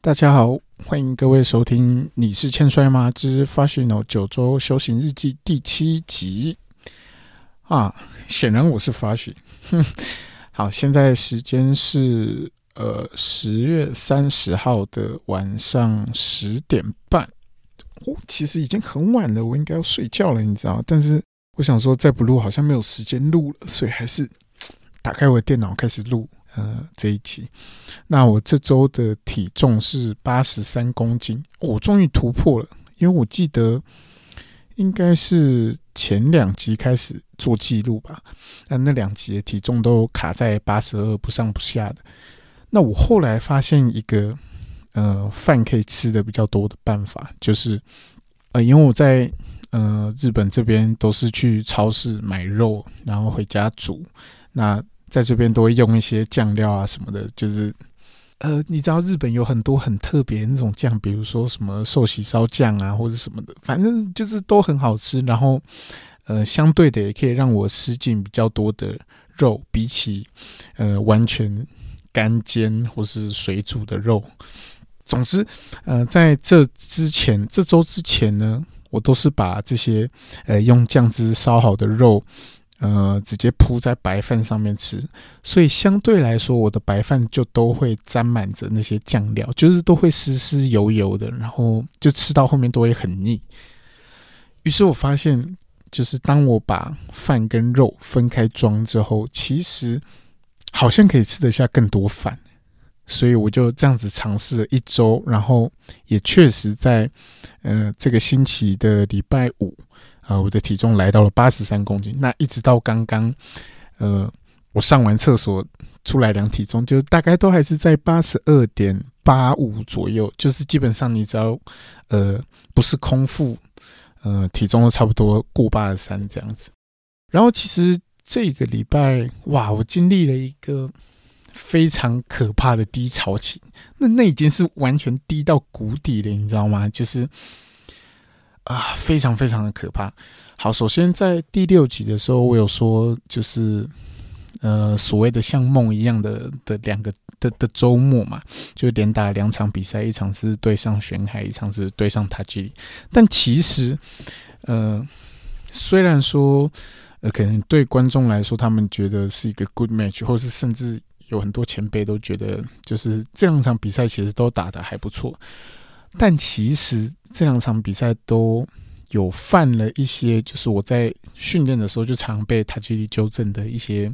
大家好，欢迎各位收听《你是欠摔吗之 Fashional 九周修行日记》第七集啊！显然我是 Fashion。好，现在时间是呃十月三十号的晚上十点半。哦，其实已经很晚了，我应该要睡觉了，你知道？但是我想说，再不录好像没有时间录了，所以还是打开我的电脑开始录。呃，这一期，那我这周的体重是八十三公斤，我终于突破了。因为我记得应该是前两集开始做记录吧，那那两集的体重都卡在八十二不上不下的。那我后来发现一个呃饭可以吃的比较多的办法，就是呃，因为我在呃日本这边都是去超市买肉，然后回家煮，那。在这边都会用一些酱料啊什么的，就是呃，你知道日本有很多很特别那种酱，比如说什么寿喜烧酱啊，或者什么的，反正就是都很好吃。然后呃，相对的也可以让我吃进比较多的肉，比起呃完全干煎或是水煮的肉。总之，呃，在这之前这周之前呢，我都是把这些呃用酱汁烧好的肉。呃，直接铺在白饭上面吃，所以相对来说，我的白饭就都会沾满着那些酱料，就是都会湿湿油油的，然后就吃到后面都会很腻。于是我发现，就是当我把饭跟肉分开装之后，其实好像可以吃得下更多饭，所以我就这样子尝试了一周，然后也确实在呃这个星期的礼拜五。呃，我的体重来到了八十三公斤。那一直到刚刚，呃，我上完厕所出来量体重，就大概都还是在八十二点八五左右。就是基本上，你只要呃不是空腹，呃，体重都差不多过八十三这样子。然后其实这个礼拜，哇，我经历了一个非常可怕的低潮期。那那已经是完全低到谷底了，你知道吗？就是。啊，非常非常的可怕。好，首先在第六集的时候，我有说，就是呃，所谓的像梦一样的的两个的的周末嘛，就连打两场比赛，一场是对上玄海，一场是对上塔吉里。但其实，呃，虽然说，呃，可能对观众来说，他们觉得是一个 good match，或是甚至有很多前辈都觉得，就是这两场比赛其实都打得还不错。但其实这两场比赛都有犯了一些，就是我在训练的时候就常被塔吉利纠正的一些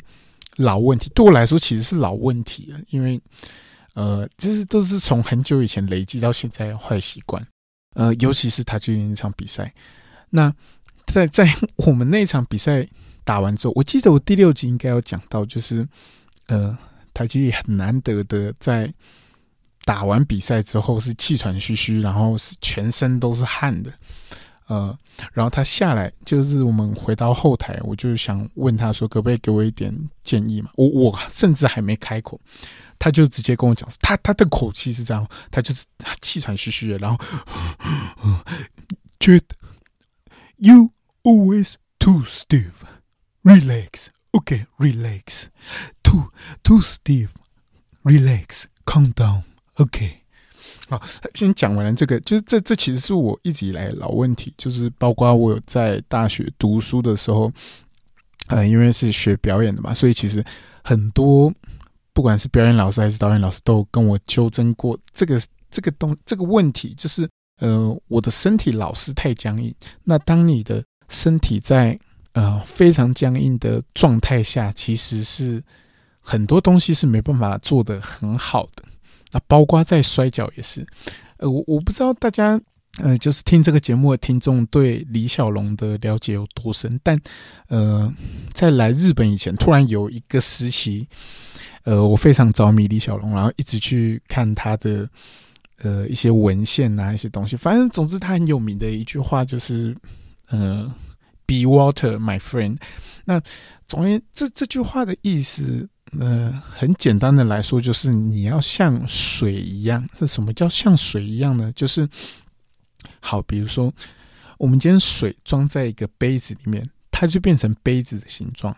老问题。对我来说，其实是老问题了，因为呃，就是都是从很久以前累积到现在坏习惯。呃，尤其是塔吉利那场比赛。那在在 我们那场比赛打完之后，我记得我第六集应该有讲到，就是呃，塔吉利很难得的在。打完比赛之后是气喘吁吁，然后是全身都是汗的，呃，然后他下来就是我们回到后台，我就想问他说可不可以给我一点建议嘛？我我甚至还没开口，他就直接跟我讲，他他的口气是这样，他就是气喘吁吁的，然后觉得 you always too stiff，relax，OK，relax，too too stiff，relax，calm down。OK，好，先讲完了这个，就是这这其实是我一直以来老问题，就是包括我有在大学读书的时候，呃，因为是学表演的嘛，所以其实很多不管是表演老师还是导演老师，都跟我纠正过这个这个东这个问题，就是呃，我的身体老是太僵硬。那当你的身体在呃非常僵硬的状态下，其实是很多东西是没办法做得很好的。那包括在摔跤也是，呃，我我不知道大家，呃，就是听这个节目的听众对李小龙的了解有多深，但，呃，在来日本以前，突然有一个时期，呃，我非常着迷李小龙，然后一直去看他的，呃，一些文献啊，一些东西，反正总之他很有名的一句话就是，呃，Be water, my friend。那总而言之，这这句话的意思。呃，很简单的来说，就是你要像水一样。是什么叫像水一样呢？就是好，比如说，我们今天水装在一个杯子里面，它就变成杯子的形状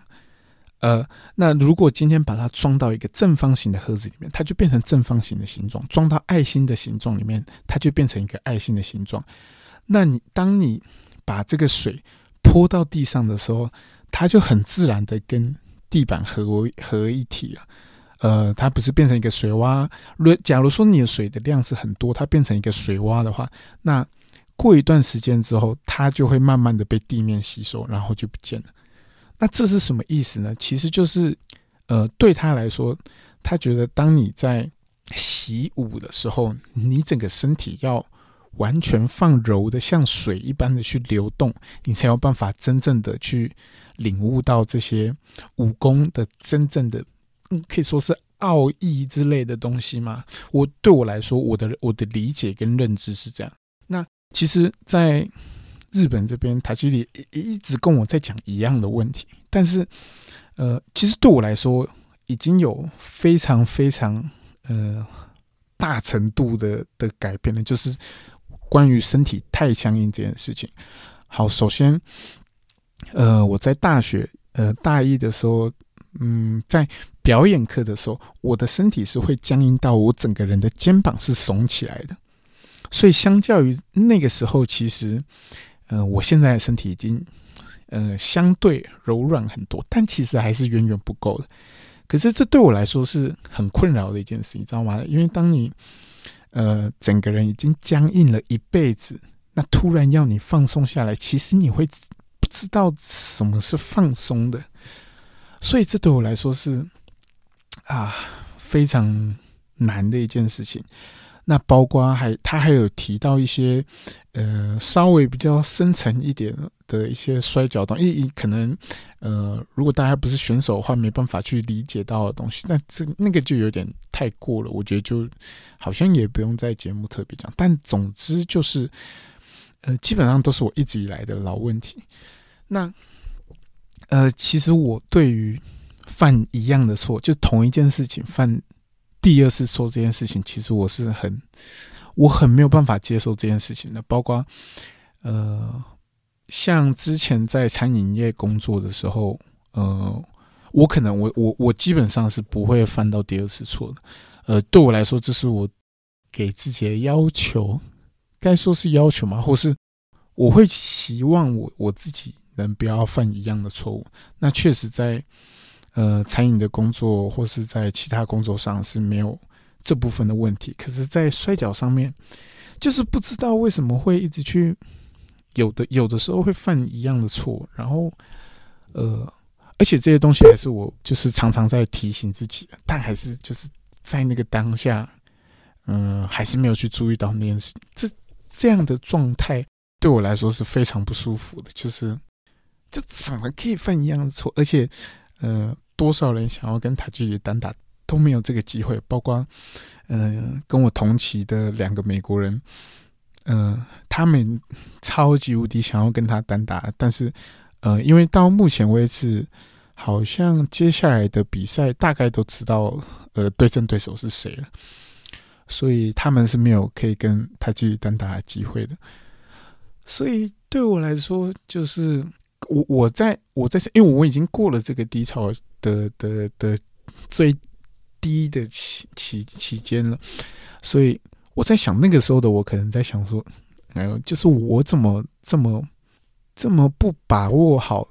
呃，那如果今天把它装到一个正方形的盒子里面，它就变成正方形的形状；装到爱心的形状里面，它就变成一个爱心的形状。那你当你把这个水泼到地上的时候，它就很自然的跟地板合为合一体了。呃，它不是变成一个水洼。如假如说你的水的量是很多，它变成一个水洼的话，那过一段时间之后，它就会慢慢的被地面吸收，然后就不见了。那这是什么意思呢？其实就是，呃，对他来说，他觉得当你在习武的时候，你整个身体要完全放柔的，像水一般的去流动，你才有办法真正的去领悟到这些武功的真正的，嗯，可以说是奥义之类的东西嘛。我对我来说，我的我的理解跟认知是这样。那其实，在日本这边，塔基里一直跟我在讲一样的问题，但是，呃，其实对我来说，已经有非常非常呃大程度的的改变了，就是关于身体太强硬这件事情。好，首先，呃，我在大学呃大一的时候，嗯，在表演课的时候，我的身体是会僵硬到我整个人的肩膀是耸起来的，所以相较于那个时候，其实。呃，我现在的身体已经，呃，相对柔软很多，但其实还是远远不够的。可是这对我来说是很困扰的一件事，你知道吗？因为当你，呃，整个人已经僵硬了一辈子，那突然要你放松下来，其实你会不知道什么是放松的。所以这对我来说是啊，非常难的一件事情。那包括还他还有提到一些，呃，稍微比较深层一点的一些摔跤动，因为可能，呃，如果大家不是选手的话，没办法去理解到的东西，那这那个就有点太过了。我觉得就好像也不用在节目特别讲，但总之就是，呃，基本上都是我一直以来的老问题。那，呃，其实我对于犯一样的错，就同一件事情犯。第二次做这件事情，其实我是很，我很没有办法接受这件事情的。包括，呃，像之前在餐饮业工作的时候，呃，我可能我我我基本上是不会犯到第二次错的。呃，对我来说，这是我给自己的要求，该说是要求吗？或是我会希望我我自己能不要犯一样的错误。那确实在。呃，餐饮的工作或是在其他工作上是没有这部分的问题，可是，在摔跤上面，就是不知道为什么会一直去有的有的时候会犯一样的错，然后呃，而且这些东西还是我就是常常在提醒自己，但还是就是在那个当下，嗯，还是没有去注意到那件事。这这样的状态对我来说是非常不舒服的，就是这怎么可以犯一样的错，而且呃。多少人想要跟塔吉里单打都没有这个机会，包括嗯跟我同期的两个美国人，嗯，他们超级无敌想要跟他单打，但是呃，因为到目前为止，好像接下来的比赛大概都知道呃对阵对手是谁了，所以他们是没有可以跟他继续单打的机会的。所以对我来说，就是我我在我在因为我已经过了这个低潮。的的的最低的期期期间了，所以我在想那个时候的我可能在想说，哎呦，就是我怎么这么这么不把握好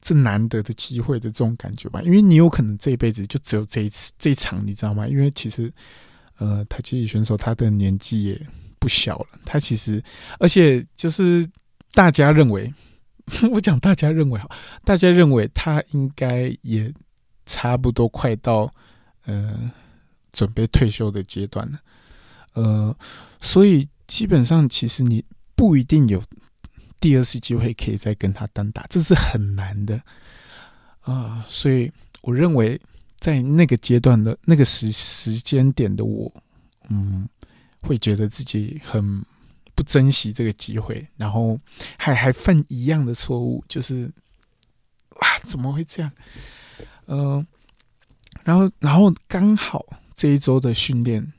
这难得的机会的这种感觉吧？因为你有可能这一辈子就只有这一次这一场，你知道吗？因为其实呃，台积选手他的年纪也不小了，他其实而且就是大家认为，我讲大家认为哈，大家认为他应该也。差不多快到，呃，准备退休的阶段了，呃，所以基本上其实你不一定有第二次机会可以再跟他单打，这是很难的，啊，所以我认为在那个阶段的那个时时间点的我，嗯，会觉得自己很不珍惜这个机会，然后还还犯一样的错误，就是啊，怎么会这样？嗯，然后，然后刚好这一周的训练，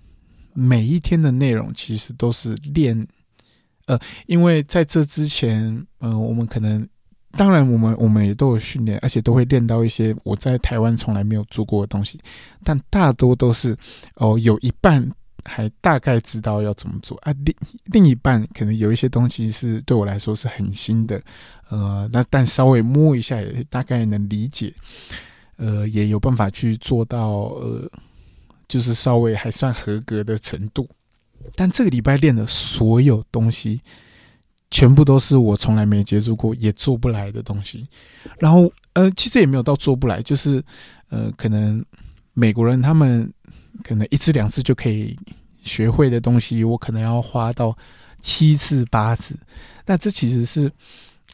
每一天的内容其实都是练，呃，因为在这之前，嗯，我们可能当然，我们我们也都有训练，而且都会练到一些我在台湾从来没有做过的东西。但大多都是哦，有一半还大概知道要怎么做啊，另另一半可能有一些东西是对我来说是很新的，呃，那但稍微摸一下也大概能理解，呃，也有办法去做到呃，就是稍微还算合格的程度。但这个礼拜练的所有东西。全部都是我从来没接触过也做不来的东西，然后呃，其实也没有到做不来，就是呃，可能美国人他们可能一次两次就可以学会的东西，我可能要花到七次八次，那这其实是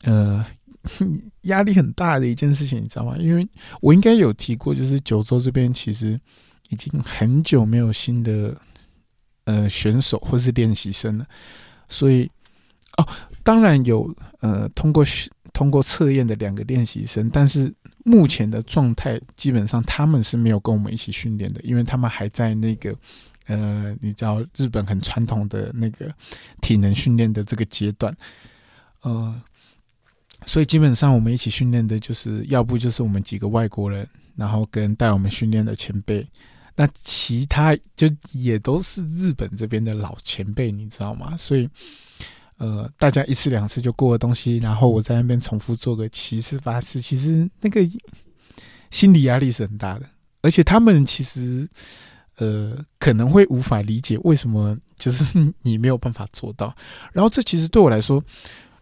呃 压力很大的一件事情，你知道吗？因为我应该有提过，就是九州这边其实已经很久没有新的呃选手或是练习生了，所以哦。当然有，呃，通过通过测验的两个练习生，但是目前的状态基本上他们是没有跟我们一起训练的，因为他们还在那个，呃，你知道日本很传统的那个体能训练的这个阶段，呃，所以基本上我们一起训练的就是要不就是我们几个外国人，然后跟带我们训练的前辈，那其他就也都是日本这边的老前辈，你知道吗？所以。呃，大家一次两次就过的东西，然后我在那边重复做个七次八次，其实那个心理压力是很大的，而且他们其实呃可能会无法理解为什么就是你没有办法做到。然后这其实对我来说，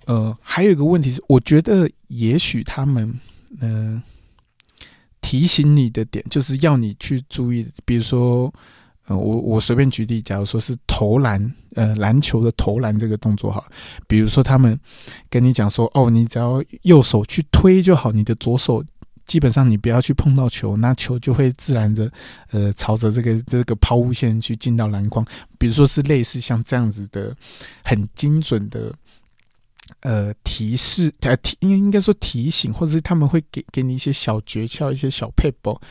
呃，还有一个问题是，我觉得也许他们嗯提醒你的点就是要你去注意，比如说。我我随便举例，假如说是投篮，呃，篮球的投篮这个动作哈，比如说他们跟你讲说，哦，你只要右手去推就好，你的左手基本上你不要去碰到球，那球就会自然的，呃，朝着这个这个抛物线去进到篮筐。比如说是类似像这样子的很精准的，呃，提示，呃，提应该应该说提醒，或者是他们会给给你一些小诀窍，一些小配博，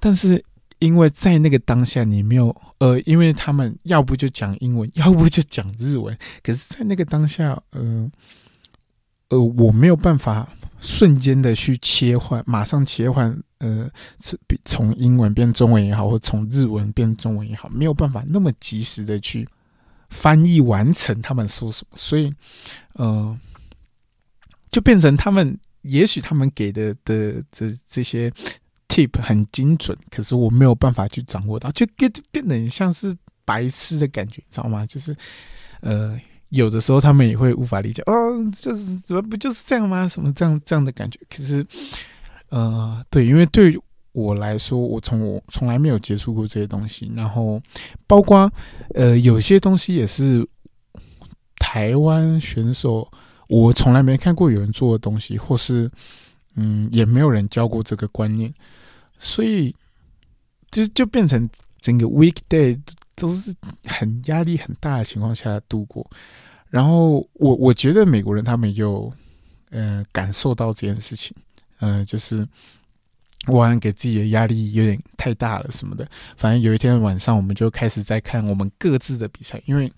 但是。因为在那个当下，你没有呃，因为他们要不就讲英文，要不就讲日文。可是，在那个当下，呃呃，我没有办法瞬间的去切换，马上切换，呃，从英文变中文也好，或从日文变中文也好，没有办法那么及时的去翻译完成他们说什么。所以，呃，就变成他们，也许他们给的的这这些。Tip 很精准，可是我没有办法去掌握到，就变变得很像是白痴的感觉，知道吗？就是，呃，有的时候他们也会无法理解，哦，就是怎么不就是这样吗？什么这样这样的感觉？可是，呃，对，因为对我来说，我从我从来没有接触过这些东西，然后包括呃，有些东西也是台湾选手，我从来没看过有人做的东西，或是嗯，也没有人教过这个观念。所以，就就变成整个 weekday 都是很压力很大的情况下度过。然后，我我觉得美国人他们有呃感受到这件事情，呃，就是我好像给自己的压力有点太大了什么的。反正有一天晚上，我们就开始在看我们各自的比赛，因为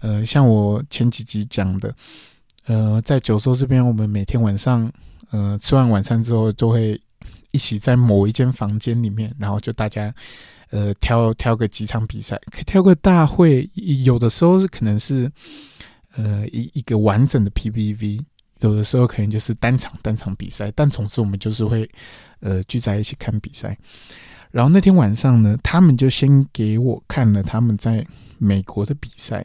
呃，像我前几集讲的，呃，在九州这边，我们每天晚上呃吃完晚餐之后都会。一起在某一间房间里面，然后就大家，呃，挑挑个几场比赛，可挑个大会。有的时候可能是，呃，一一个完整的 PPV，有的时候可能就是单场单场比赛。但总之我们就是会，呃，聚在一起看比赛。然后那天晚上呢，他们就先给我看了他们在美国的比赛。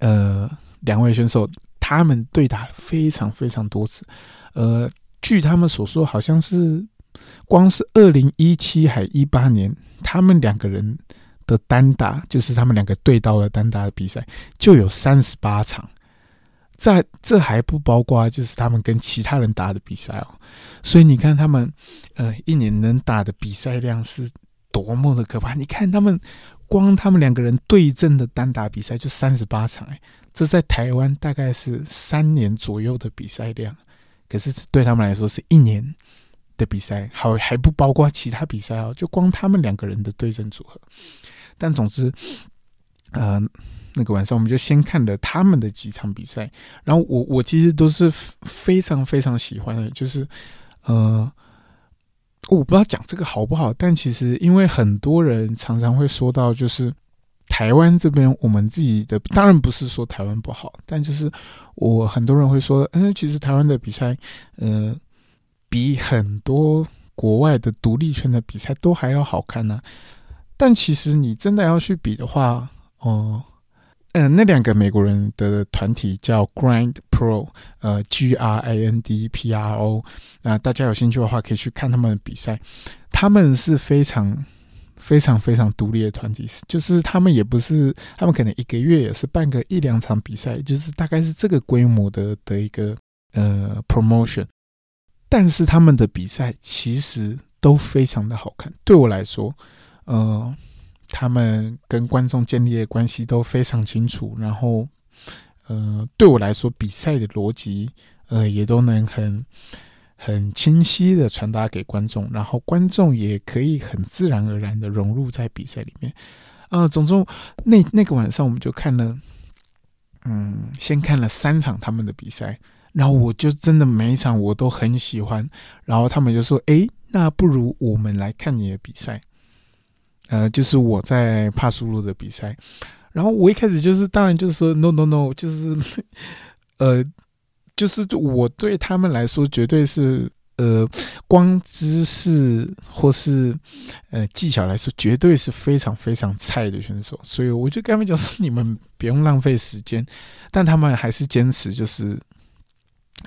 呃，两位选手他们对打非常非常多次，呃。据他们所说，好像是光是二零一七还一八年，他们两个人的单打，就是他们两个对刀的单打的比赛，就有三十八场。在这还不包括就是他们跟其他人打的比赛哦。所以你看他们，呃，一年能打的比赛量是多么的可怕。你看他们光他们两个人对阵的单打比赛就三十八场，哎，这在台湾大概是三年左右的比赛量。可是对他们来说是一年的比赛，好还不包括其他比赛哦，就光他们两个人的对阵组合。但总之，呃，那个晚上，我们就先看了他们的几场比赛。然后我我其实都是非常非常喜欢的，就是呃，我不知道讲这个好不好，但其实因为很多人常常会说到，就是台湾这边我们自己的，当然不是说台湾不好，但就是我很多人会说，嗯，其实台湾的比赛，呃，比很多国外的独立圈的比赛都还要好看呢。但其实你真的要去比的话，哦，嗯，那两个美国人的团体叫 Grind Pro，呃，G R I N D P R O，那大家有兴趣的话可以去看他们的比赛。他们是非常非常非常独立的团体，就是他们也不是，他们可能一个月也是办个一两场比赛，就是大概是这个规模的的一个呃 promotion。但是他们的比赛其实都非常的好看，对我来说。呃，他们跟观众建立的关系都非常清楚，然后，呃，对我来说，比赛的逻辑，呃，也都能很很清晰的传达给观众，然后观众也可以很自然而然的融入在比赛里面。啊，总之，那那个晚上我们就看了，嗯，先看了三场他们的比赛，然后我就真的每一场我都很喜欢，然后他们就说：“哎，那不如我们来看你的比赛。”呃，就是我在帕苏路的比赛，然后我一开始就是，当然就是说，no no no，就是，呃，就是我对他们来说，绝对是呃，光知识或是呃技巧来说，绝对是非常非常菜的选手，所以我就跟他们讲，是你们不用浪费时间，但他们还是坚持，就是，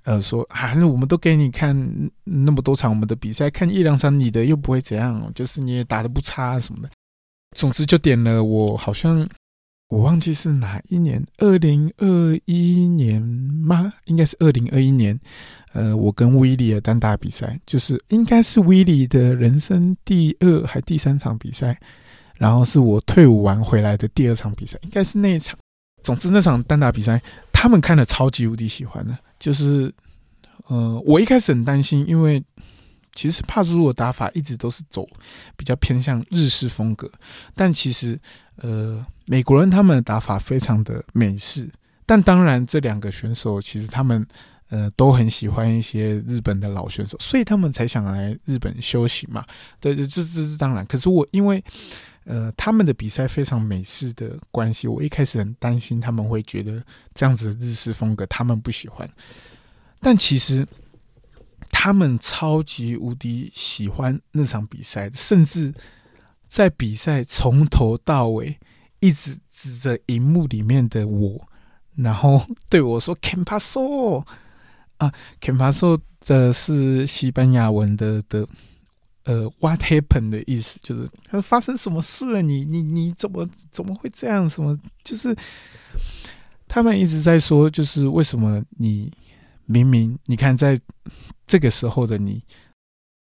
呃，说，反正我们都给你看那么多场我们的比赛，看一两场你的又不会怎样，就是你也打的不差什么的。总之就点了我，好像我忘记是哪一年，二零二一年吗？应该是二零二一年。呃，我跟威利的单打比赛，就是应该是威利的人生第二还第三场比赛，然后是我退伍完回来的第二场比赛，应该是那一场。总之那场单打比赛，他们看了超级无敌喜欢的，就是呃，我一开始很担心，因为。其实帕苏鲁的打法一直都是走比较偏向日式风格，但其实呃美国人他们的打法非常的美式，但当然这两个选手其实他们呃都很喜欢一些日本的老选手，所以他们才想来日本休息嘛。对，这这是当然。可是我因为呃他们的比赛非常美式的关系，我一开始很担心他们会觉得这样子的日式风格他们不喜欢，但其实。他们超级无敌喜欢那场比赛，甚至在比赛从头到尾一直指着荧幕里面的我，然后对我说 c a m p a s o 啊 c a m p a s o 这是西班牙文的的呃 “What happened” 的意思，就是他发生什么事了？你你你怎么怎么会这样？什么？就是他们一直在说，就是为什么你。明明你看，在这个时候的你，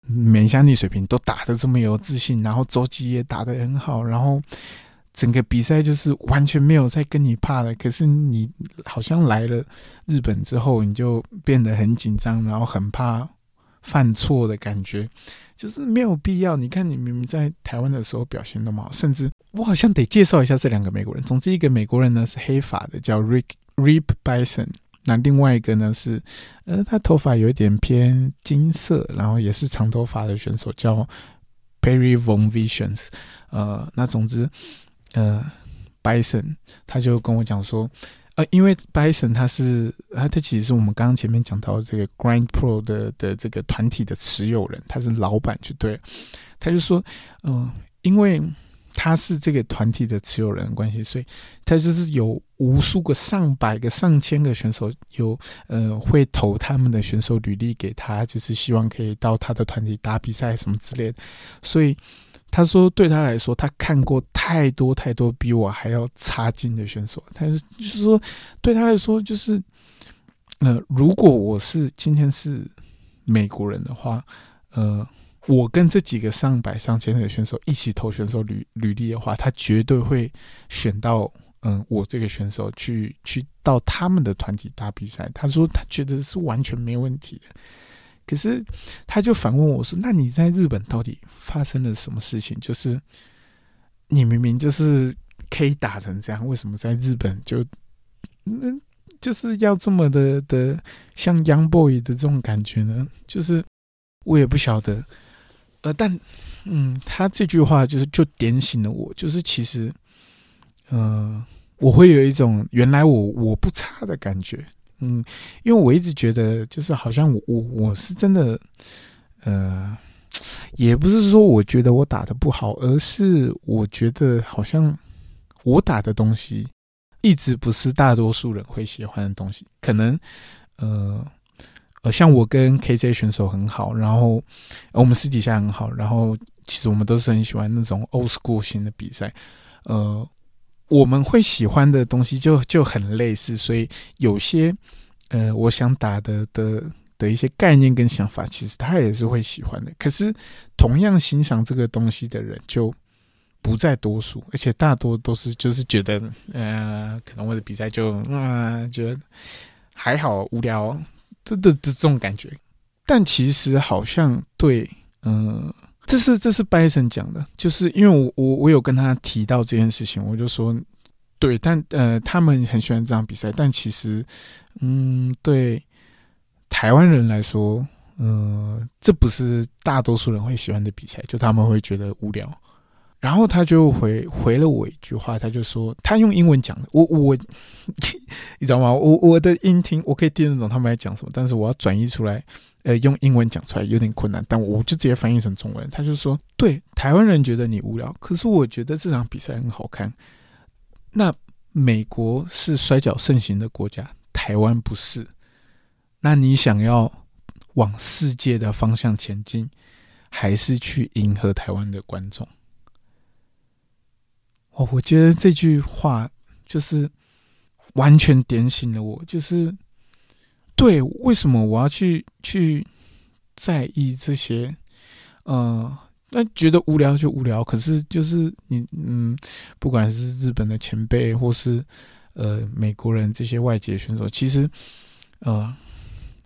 每项逆水平都打得这么有自信，然后周琦也打得很好，然后整个比赛就是完全没有在跟你怕的。可是你好像来了日本之后，你就变得很紧张，然后很怕犯错的感觉，就是没有必要。你看，你明明在台湾的时候表现那么好，甚至我好像得介绍一下这两个美国人。总之，一个美国人呢是黑发的，叫 Rick Rip Bison。那另外一个呢是，呃，他头发有一点偏金色，然后也是长头发的选手，叫 Perry Von Visions。呃，那总之，呃，Bison 他就跟我讲说，呃，因为 Bison 他是，他他其实是我们刚刚前面讲到这个 Grind Pro 的的这个团体的持有人，他是老板就对了。他就说，嗯，因为。他是这个团体的持有人关系，所以他就是有无数个、上百个、上千个选手，有呃会投他们的选手履历给他，就是希望可以到他的团体打比赛什么之类的。所以他说，对他来说，他看过太多太多比我还要差劲的选手。他是就是说，对他来说，就是呃，如果我是今天是美国人的话，呃。我跟这几个上百上千的选手一起投选手履履历的话，他绝对会选到嗯我这个选手去去到他们的团体打比赛。他说他觉得是完全没问题的。可是他就反问我说：“那你在日本到底发生了什么事情？就是你明明就是可以打成这样？为什么在日本就那就是要这么的的像 Young Boy 的这种感觉呢？就是我也不晓得。呃，但嗯，他这句话就是就点醒了我，就是其实，呃，我会有一种原来我我不差的感觉。嗯，因为我一直觉得，就是好像我我我是真的，呃，也不是说我觉得我打的不好，而是我觉得好像我打的东西一直不是大多数人会喜欢的东西。可能，呃呃，像我跟 KJ 选手很好，然后我们私底下很好，然后其实我们都是很喜欢那种 old school 型的比赛，呃。我们会喜欢的东西就就很类似，所以有些呃，我想打的的的一些概念跟想法，其实他也是会喜欢的。可是同样欣赏这个东西的人就不在多数，而且大多都是就是觉得呃，可能我的比赛就啊，觉得还好无聊，这这这种感觉。但其实好像对，嗯。这是这是拜神讲的，就是因为我我我有跟他提到这件事情，我就说，对，但呃，他们很喜欢这场比赛，但其实，嗯，对台湾人来说，呃，这不是大多数人会喜欢的比赛，就他们会觉得无聊。然后他就回回了我一句话，他就说，他用英文讲的，我我，你知道吗？我我的音听我可以听得懂他们在讲什么，但是我要转译出来。呃，用英文讲出来有点困难，但我就直接翻译成中文。他就说：“对，台湾人觉得你无聊，可是我觉得这场比赛很好看。那美国是摔跤盛行的国家，台湾不是。那你想要往世界的方向前进，还是去迎合台湾的观众？”哦，我觉得这句话就是完全点醒了我，就是。对，为什么我要去去在意这些？呃，那觉得无聊就无聊。可是就是你，嗯，不管是日本的前辈，或是呃美国人这些外籍选手，其实呃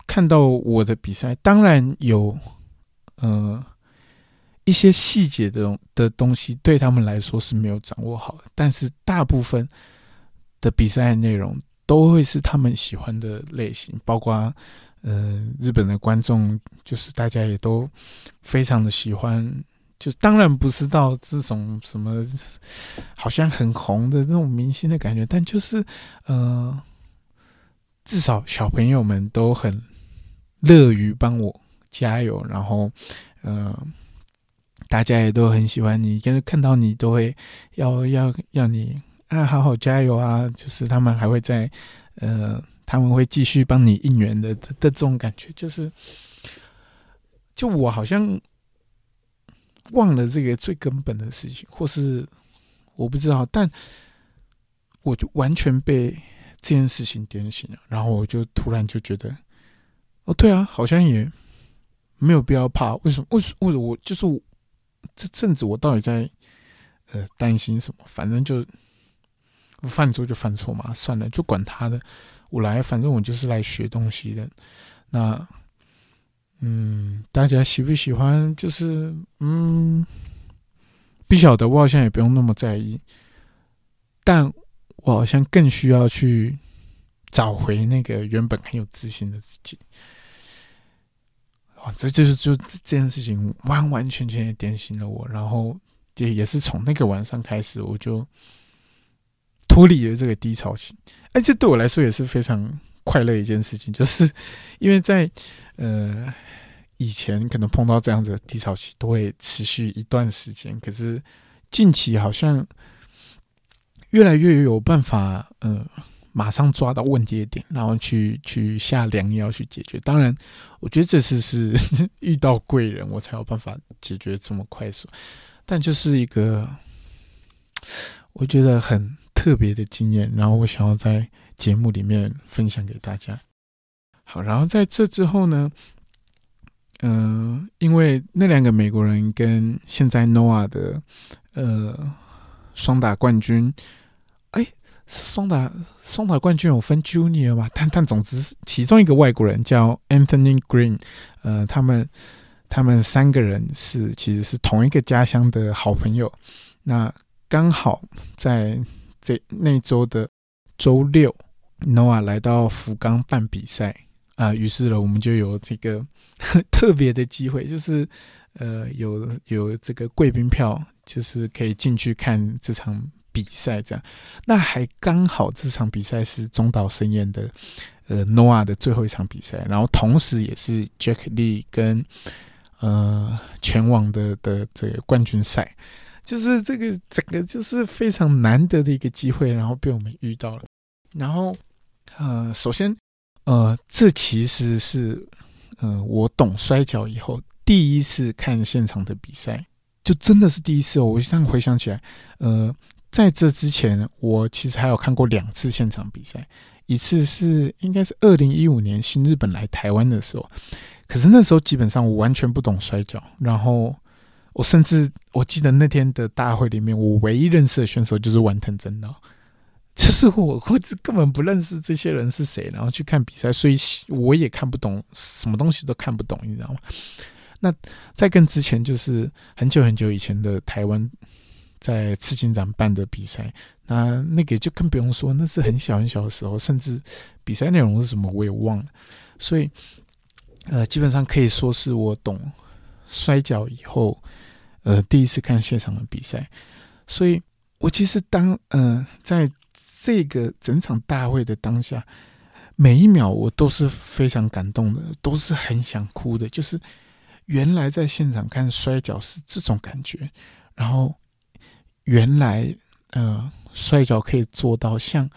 看到我的比赛，当然有呃一些细节的的东西，对他们来说是没有掌握好的。但是大部分的比赛内容。都会是他们喜欢的类型，包括呃日本的观众，就是大家也都非常的喜欢。就当然不是到这种什么好像很红的那种明星的感觉，但就是呃，至少小朋友们都很乐于帮我加油，然后呃，大家也都很喜欢你，跟看到你都会要要要你。啊，好好加油啊！就是他们还会在，呃，他们会继续帮你应援的的这种感觉，就是，就我好像忘了这个最根本的事情，或是我不知道，但我就完全被这件事情点醒了，然后我就突然就觉得，哦，对啊，好像也没有必要怕，为什么？为什？为什么？我就是这阵子我到底在呃担心什么？反正就。犯错就犯错嘛，算了，就管他的。我来，反正我就是来学东西的。那，嗯，大家喜不喜欢？就是，嗯，不晓得。我好像也不用那么在意。但我好像更需要去找回那个原本很有自信的自己。哦，这就是就这件事情完完全全的点醒了我。然后也也是从那个晚上开始，我就。脱离了这个低潮期，哎，这对我来说也是非常快乐一件事情，就是因为在呃以前可能碰到这样子的低潮期都会持续一段时间，可是近期好像越来越有办法，呃，马上抓到问题的点，然后去去下良药去解决。当然，我觉得这次是 遇到贵人，我才有办法解决这么快速，但就是一个我觉得很。特别的经验，然后我想要在节目里面分享给大家。好，然后在这之后呢，嗯，因为那两个美国人跟现在 Noah 的呃双打冠军，哎，双打双打冠军有分 Junior 吧？但但总之，其中一个外国人叫 Anthony Green，呃，他们他们三个人是其实是同一个家乡的好朋友。那刚好在这那周的周六，Noah 来到福冈办比赛啊，于是呢，我们就有这个 特别的机会，就是呃，有有这个贵宾票，就是可以进去看这场比赛。这样，那还刚好这场比赛是中岛伸彦的呃 Noah 的最后一场比赛，然后同时也是 Jack Lee 跟呃全网的的这个冠军赛。就是这个整个就是非常难得的一个机会，然后被我们遇到了。然后，呃，首先，呃，这其实是，呃，我懂摔跤以后第一次看现场的比赛，就真的是第一次哦。我现在回想起来，呃，在这之前，我其实还有看过两次现场比赛，一次是应该是二零一五年新日本来台湾的时候，可是那时候基本上我完全不懂摔跤，然后。我甚至我记得那天的大会里面，我唯一认识的选手就是丸藤真道，就是我我根本不认识这些人是谁，然后去看比赛，所以我也看不懂，什么东西都看不懂，你知道吗？那在跟之前就是很久很久以前的台湾在刺青展办的比赛，那那个就更不用说，那是很小很小的时候，甚至比赛内容是什么我也忘了，所以呃，基本上可以说是我懂摔跤以后。呃，第一次看现场的比赛，所以我其实当呃，在这个整场大会的当下，每一秒我都是非常感动的，都是很想哭的。就是原来在现场看摔跤是这种感觉，然后原来呃，摔跤可以做到像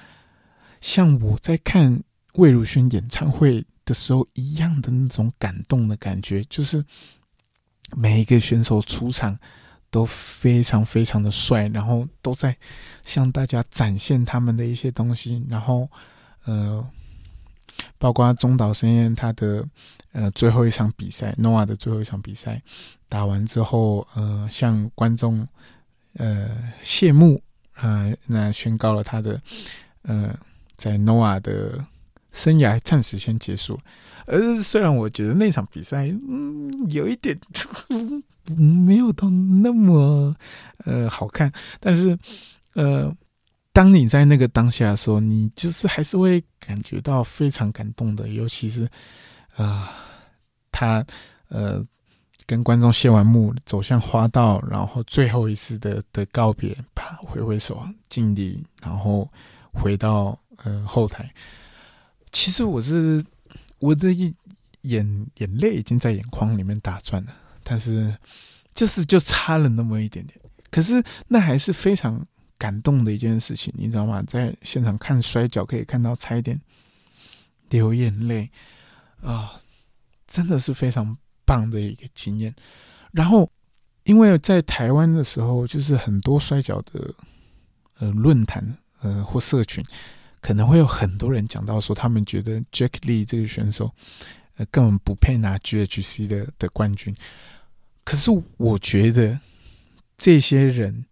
像我在看魏如萱演唱会的时候一样的那种感动的感觉，就是。每一个选手出场都非常非常的帅，然后都在向大家展现他们的一些东西。然后，呃，包括中岛伸彦他的呃最后一场比赛，NOA 的最后一场比赛打完之后，呃，向观众呃谢幕啊，那宣告了他的呃在 NOA 的生涯暂时先结束。而虽然我觉得那场比赛，嗯，有一点 没有到那么呃好看，但是呃，当你在那个当下的时候，你就是还是会感觉到非常感动的，尤其是啊，他呃跟观众谢完幕，走向花道，然后最后一次的的告别，啪挥挥手敬礼，然后回到呃后台。其实我是。我的眼眼泪已经在眼眶里面打转了，但是就是就差了那么一点点。可是那还是非常感动的一件事情，你知道吗？在现场看摔跤，可以看到差一点流眼泪啊，真的是非常棒的一个经验。然后因为在台湾的时候，就是很多摔跤的呃论坛呃或社群。可能会有很多人讲到说，他们觉得 Jack Lee 这个选手，呃，根本不配拿 GHC 的的冠军。可是我觉得这些人，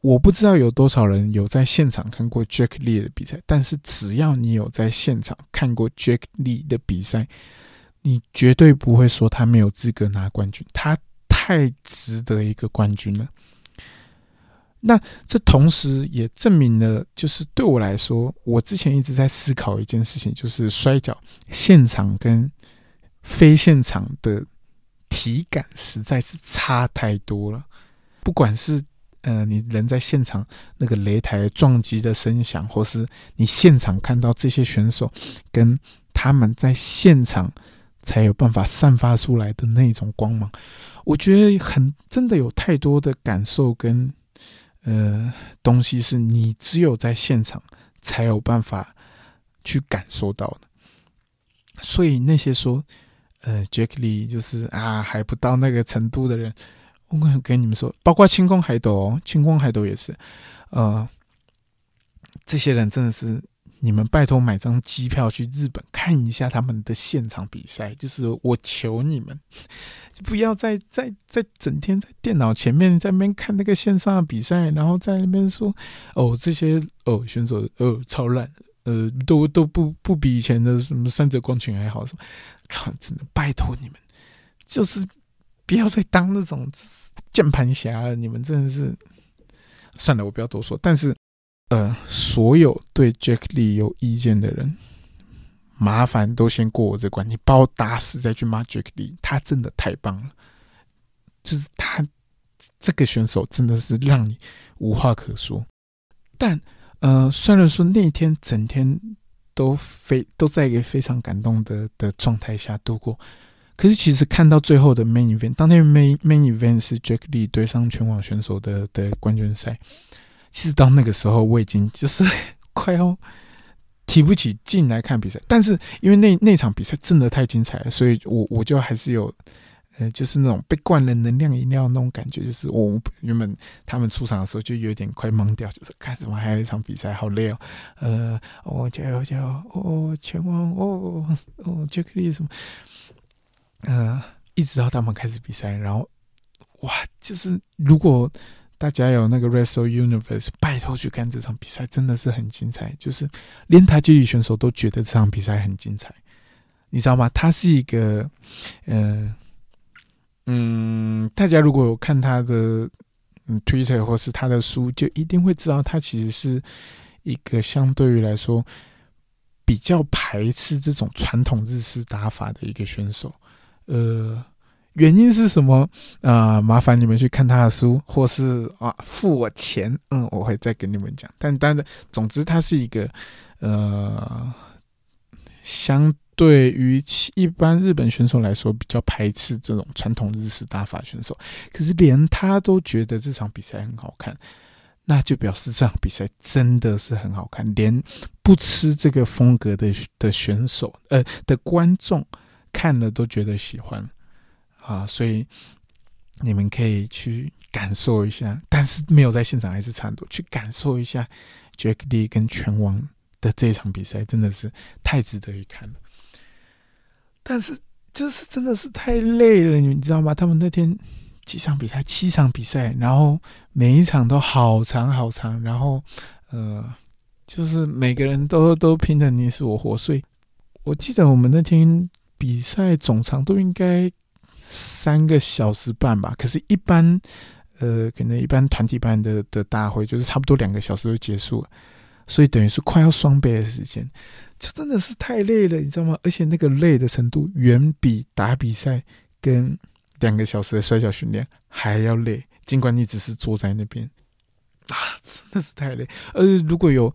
我不知道有多少人有在现场看过 Jack Lee 的比赛。但是只要你有在现场看过 Jack Lee 的比赛，你绝对不会说他没有资格拿冠军。他太值得一个冠军了。那这同时也证明了，就是对我来说，我之前一直在思考一件事情，就是摔跤现场跟非现场的体感实在是差太多了。不管是呃，你人在现场那个擂台撞击的声响，或是你现场看到这些选手跟他们在现场才有办法散发出来的那种光芒，我觉得很真的有太多的感受跟。呃，东西是你只有在现场才有办法去感受到的，所以那些说呃 Jacky 就是啊还不到那个程度的人，我跟你们说，包括清空海斗哦，清空海斗也是，呃，这些人真的是。你们拜托买张机票去日本看一下他们的现场比赛，就是我求你们，不要再再再整天在电脑前面在那边看那个线上的比赛，然后在那边说哦这些哦选手哦超烂，呃都都不不比以前的什么三泽光群还好什么，靠真的拜托你们，就是不要再当那种键盘侠了，你们真的是算了，我不要多说。但是，呃，所有对 Jack Lee 有意见的人，麻烦都先过我这关，你把我打死再去骂 Jack Lee，他真的太棒了，就是他这个选手真的是让你无话可说。但，呃，虽然说那天整天都非都在一个非常感动的的状态下度过。可是，其实看到最后的 main event，当天 main main event 是 Jack Lee 对上全网选手的的冠军赛。其实到那个时候，我已经 就是快要提不起劲来看比赛。但是因为那那场比赛真的太精彩了，所以我我就还是有呃，就是那种被灌了能量饮料那种感觉。就是我原本他们出场的时候就有点快懵掉，就是看怎么还有一场比赛，好累哦。呃，我加油加油哦，拳王哦哦杰克利什么。呃，一直到他们开始比赛，然后哇，就是如果大家有那个 Wrestle Universe，拜托去看这场比赛，真的是很精彩。就是连台阶里选手都觉得这场比赛很精彩，你知道吗？他是一个，呃，嗯，大家如果有看他的嗯 Twitter 或是他的书，就一定会知道他其实是一个相对于来说比较排斥这种传统日式打法的一个选手。呃，原因是什么啊？麻烦你们去看他的书，或是啊付我钱，嗯，我会再跟你们讲。但当然，总之他是一个呃，相对于一般日本选手来说比较排斥这种传统日式打法选手。可是连他都觉得这场比赛很好看，那就表示这场比赛真的是很好看。连不吃这个风格的的选手，呃的观众。看了都觉得喜欢啊，所以你们可以去感受一下，但是没有在现场还是差不多，去感受一下 Jack Lee 跟拳王的这场比赛，真的是太值得一看了。但是就是真的是太累了，你知道吗？他们那天几场比赛，七场比赛，然后每一场都好长好长，然后呃，就是每个人都都拼的你死我活。所以我记得我们那天。比赛总长度应该三个小时半吧，可是，一般呃，可能一般团体班的的大会就是差不多两个小时就结束了，所以等于是快要双倍的时间，这真的是太累了，你知道吗？而且那个累的程度远比打比赛跟两个小时的摔跤训练还要累，尽管你只是坐在那边啊，真的是太累。呃，如果有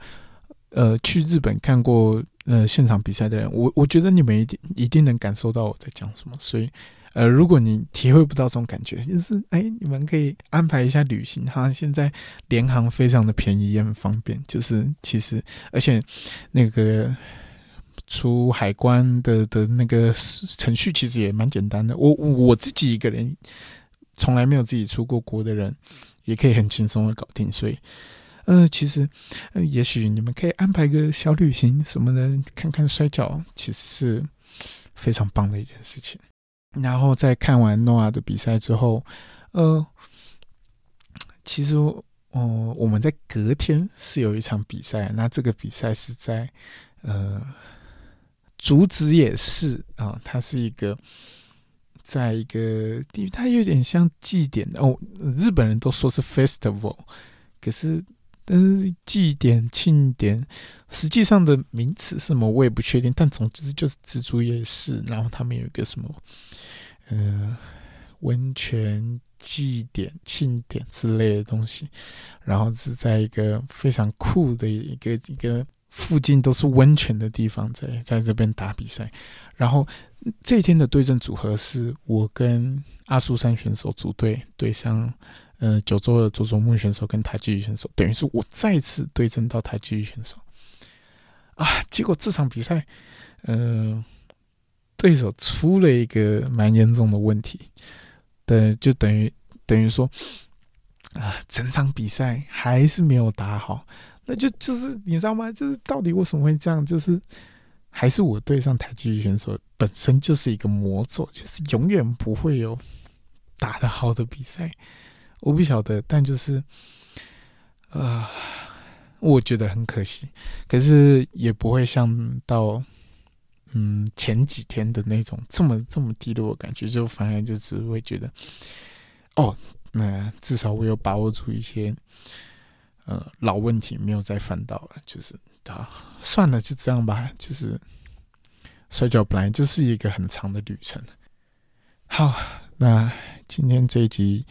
呃去日本看过。呃，现场比赛的人，我我觉得你们一定一定能感受到我在讲什么。所以，呃，如果你体会不到这种感觉，就是哎，你们可以安排一下旅行哈。现在联航非常的便宜，也很方便。就是其实，而且那个出海关的的那个程序其实也蛮简单的。我我自己一个人从来没有自己出过国的人，也可以很轻松的搞定。所以。呃，其实，呃，也许你们可以安排个小旅行什么的，看看摔跤，其实是非常棒的一件事情。然后在看完诺亚的比赛之后，呃，其实，哦，我们在隔天是有一场比赛，那这个比赛是在呃，竹子也是啊，它是一个在一个地，它有点像祭典哦，日本人都说是 festival，可是。但是祭典、庆典，实际上的名词是什么，我也不确定。但总之就是蜘蛛夜市，然后他们有一个什么，呃，温泉祭典、庆典之类的东西，然后是在一个非常酷的一个一个附近都是温泉的地方，在在这边打比赛。然后这一天的对阵组合是我跟阿苏山选手组队对上。呃，九州的佐佐木选手跟台积选手，等于是我再次对阵到台积选手啊！结果这场比赛，呃，对手出了一个蛮严重的问题，的就等于等于说啊，整场比赛还是没有打好，那就就是你知道吗？就是到底为什么会这样？就是还是我对上台积选手本身就是一个魔咒，就是永远不会有打得好的比赛。我不晓得，但就是，啊，我觉得很可惜。可是也不会像到，嗯，前几天的那种这么这么低落的感觉，就反而就只会觉得，哦，那至少我有把握住一些，呃老问题没有再犯到了，就是啊，算了，就这样吧。就是摔跤本来就是一个很长的旅程。好，那今天这一集。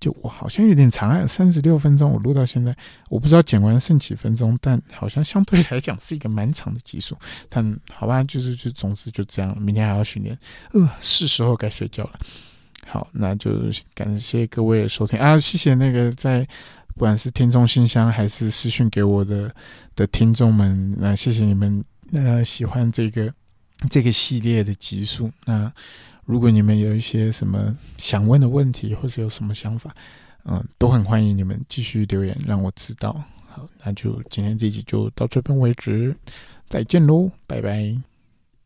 就我好像有点长啊，三十六分钟，我录到现在，我不知道剪完剩几分钟，但好像相对来讲是一个蛮长的集数。但好吧，就是就总之就这样，明天还要训练，呃，是时候该睡觉了。好，那就感谢各位收听啊，谢谢那个在不管是听众信箱还是私讯给我的的听众们，那谢谢你们呃喜欢这个这个系列的集数那。如果你们有一些什么想问的问题，或者有什么想法，嗯，都很欢迎你们继续留言让我知道。好，那就今天这集就到这边为止，再见喽，拜拜。